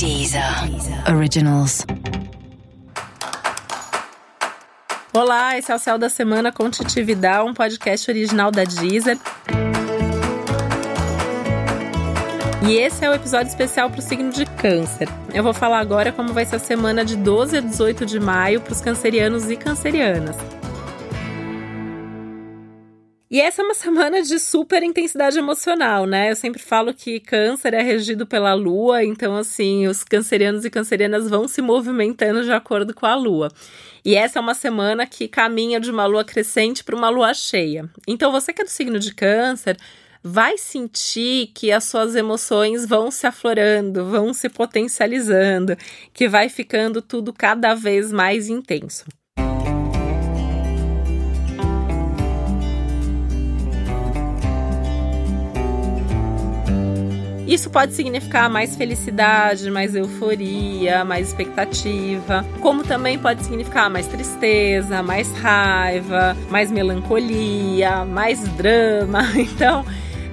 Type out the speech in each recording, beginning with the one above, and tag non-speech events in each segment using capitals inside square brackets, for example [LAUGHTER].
Deezer Originals. Olá, esse é o Céu da Semana com Titividade, um podcast original da Deezer. E esse é o episódio especial para o signo de Câncer. Eu vou falar agora como vai ser a semana de 12 a 18 de maio para os cancerianos e cancerianas. E essa é uma [LAUGHS] semana de super intensidade emocional, né? Eu sempre falo que câncer é regido pela lua, então, assim, os cancerianos e cancerianas vão se movimentando de acordo com a lua. E essa é uma semana que caminha de uma lua crescente para uma lua cheia. Então, você que é do signo de câncer, vai sentir que as suas emoções vão se aflorando, vão se potencializando, que vai ficando tudo cada vez mais intenso. Isso pode significar mais felicidade, mais euforia, mais expectativa, como também pode significar mais tristeza, mais raiva, mais melancolia, mais drama. [LAUGHS] Então,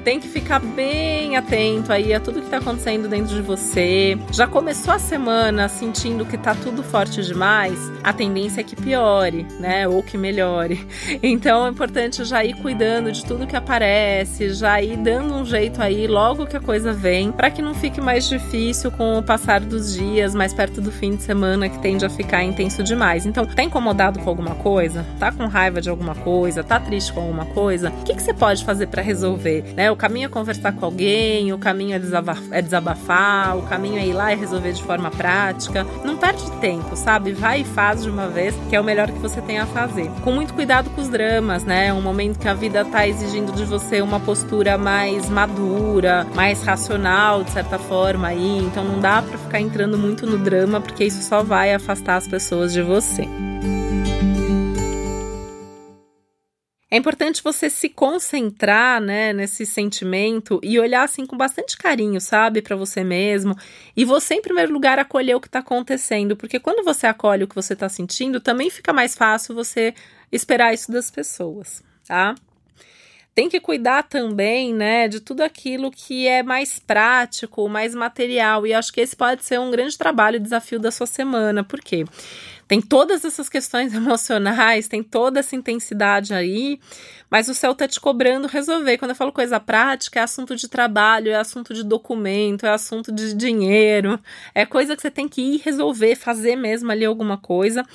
tem que ficar bem atento aí a tudo que tá acontecendo dentro de você. Já começou a semana sentindo que tá tudo forte demais? A tendência é que piore, né? Ou que melhore. [LAUGHS] Então é importante já ir cuidando de tudo que aparece, já ir dando um jeito aí logo que a coisa vem, para que não fique mais difícil com o passar dos dias, mais perto do fim de semana, que tende a ficar intenso demais. Então, tá incomodado com alguma coisa? Tá com raiva de alguma coisa? Tá triste com alguma coisa? O que, que você pode fazer para resolver? Né? O caminho é conversar com alguém, o caminho é desabafar, é desabafar, o caminho é ir lá e resolver de forma prática. Não perde tempo, sabe? Vai e faz de uma vez, que é o melhor que você tem a fazer. Com muito cuidado com os dramas, né? Um momento que a vida tá exigindo de você uma postura mais madura, mais racional, de certa forma aí. Então não dá para ficar entrando muito no drama, porque isso só vai afastar as pessoas de você. É importante você se concentrar, né, nesse sentimento e olhar assim com bastante carinho, sabe, para você mesmo. E você, em primeiro lugar, acolher o que está acontecendo, porque quando você acolhe o que você está sentindo, também fica mais fácil você esperar isso das pessoas, tá? Tem que cuidar também, né, de tudo aquilo que é mais prático, mais material. E acho que esse pode ser um grande trabalho, desafio da sua semana. Por quê? Tem todas essas questões [LAUGHS] emocionais, tem toda essa intensidade aí, mas o céu tá te cobrando resolver. Quando eu falo coisa prática, é assunto de trabalho, é assunto de documento, é assunto de dinheiro, é coisa que você tem que ir resolver, fazer mesmo ali alguma coisa.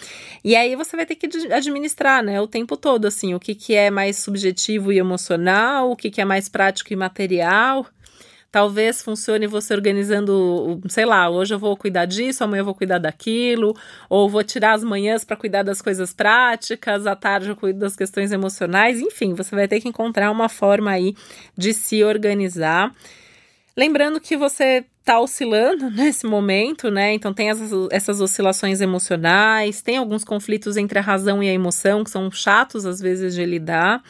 E aí você vai ter que administrar, né, o tempo todo, assim, o que, que é mais subjetivo e emocional, o que, que é mais prático e material. Talvez funcione você organizando, sei lá, hoje eu vou cuidar disso, amanhã eu vou cuidar daquilo, ou vou tirar as manhãs para cuidar das coisas práticas, à tarde eu cuido das questões emocionais, enfim, você vai ter que encontrar uma forma aí de se organizar. Lembrando que você está oscilando [LAUGHS] nesse momento, né? Então tem essas, essas oscilações emocionais, tem alguns conflitos entre a razão e a emoção que são chatos às vezes de lidar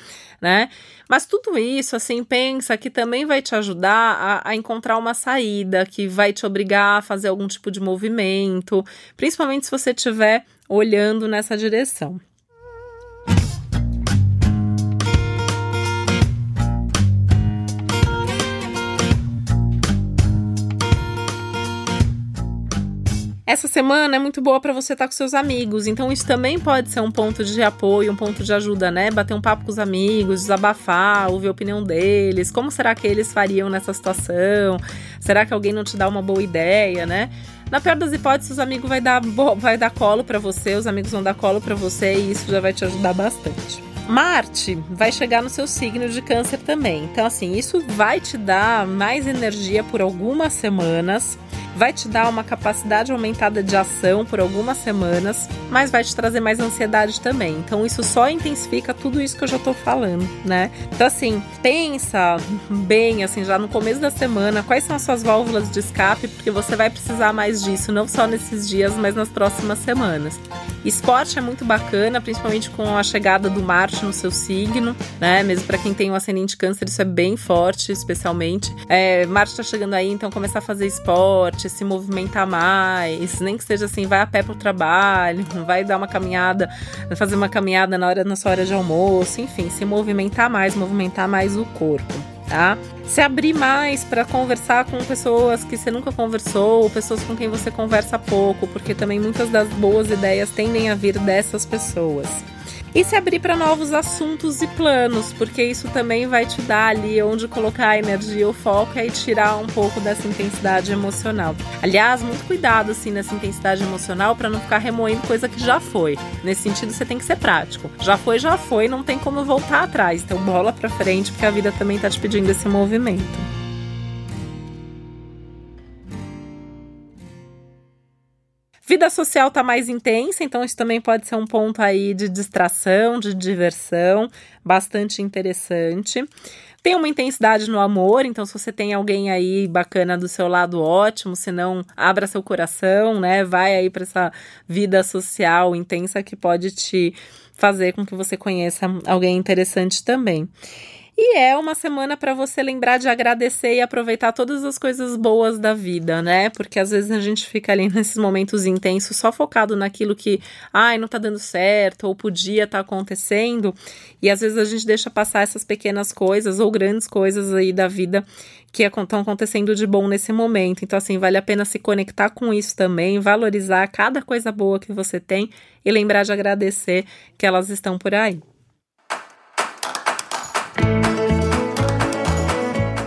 né? Mas tudo isso, assim, pensa que também vai te ajudar a, a, encontrar uma saída, que vai te obrigar a fazer algum tipo de movimento, principalmente se você estiver olhando nessa direção. Essa semana é muito boa para você estar tá com seus amigos, então isso também pode ser um ponto de apoio, um ponto de ajuda, né? Bater um papo com os amigos, desabafar, ouvir a opinião deles. Como será que eles fariam nessa situação? Será que alguém não te dá uma boa ideia, né? Na pior das hipóteses, os amigos vai dar, vai dar colo para você, os amigos vão dar colo para você e isso já vai te ajudar bastante. Marte vai chegar no seu signo de câncer também. Então, assim, isso vai te dar mais energia por algumas semanas vai te dar uma capacidade aumentada de ação por algumas semanas, mas vai te trazer mais ansiedade também. Então isso só intensifica tudo isso que eu já tô falando, né? Então assim, pensa bem assim já no começo da semana quais são as suas válvulas de escape, porque você vai precisar mais disso, não só nesses dias, mas nas próximas semanas. Esporte é muito bacana, principalmente com a chegada do Marte no seu signo, né? Mesmo para quem tem um ascendente câncer, isso é bem forte, especialmente. É, Marte tá chegando aí, então começar a fazer esporte, se movimentar mais, nem que seja assim, vai a pé pro trabalho, [LAUGHS] vai dar uma caminhada, fazer uma caminhada na hora na sua hora de almoço, enfim, se movimentar mais, movimentar mais o corpo. Tá? Se abrir mais para conversar com pessoas que você nunca conversou, ou pessoas com quem você conversa pouco, porque também muitas das boas ideias tendem a vir dessas pessoas e se abrir para novos assuntos e planos, porque isso também vai te dar ali onde colocar a energia, o foco e tirar um pouco dessa intensidade emocional. Aliás, muito cuidado assim nessa intensidade emocional para não ficar remoendo coisa que já foi. Nesse sentido, você tem que ser prático. Já foi, já foi, não tem como voltar atrás. Então, bola para frente, porque a vida também tá te pedindo esse movimento. Vida social tá mais intensa, então isso também pode ser um ponto aí de distração, de diversão, bastante interessante. Tem uma intensidade no amor, então se você tem alguém aí bacana do seu lado, ótimo, se não, abra seu coração, né? Vai aí para essa vida social intensa que pode te fazer com que você conheça alguém interessante também. E é uma semana para você lembrar de agradecer e aproveitar todas as coisas boas da vida, né? Porque às vezes a gente fica ali nesses momentos intensos só focado naquilo que, ai, não tá dando certo ou podia estar tá acontecendo, e às vezes a gente deixa passar essas pequenas coisas ou grandes coisas aí da vida que estão acontecendo de bom nesse momento. Então, assim, vale a pena se conectar com isso também, valorizar cada coisa boa que você tem e lembrar de agradecer que elas estão por aí.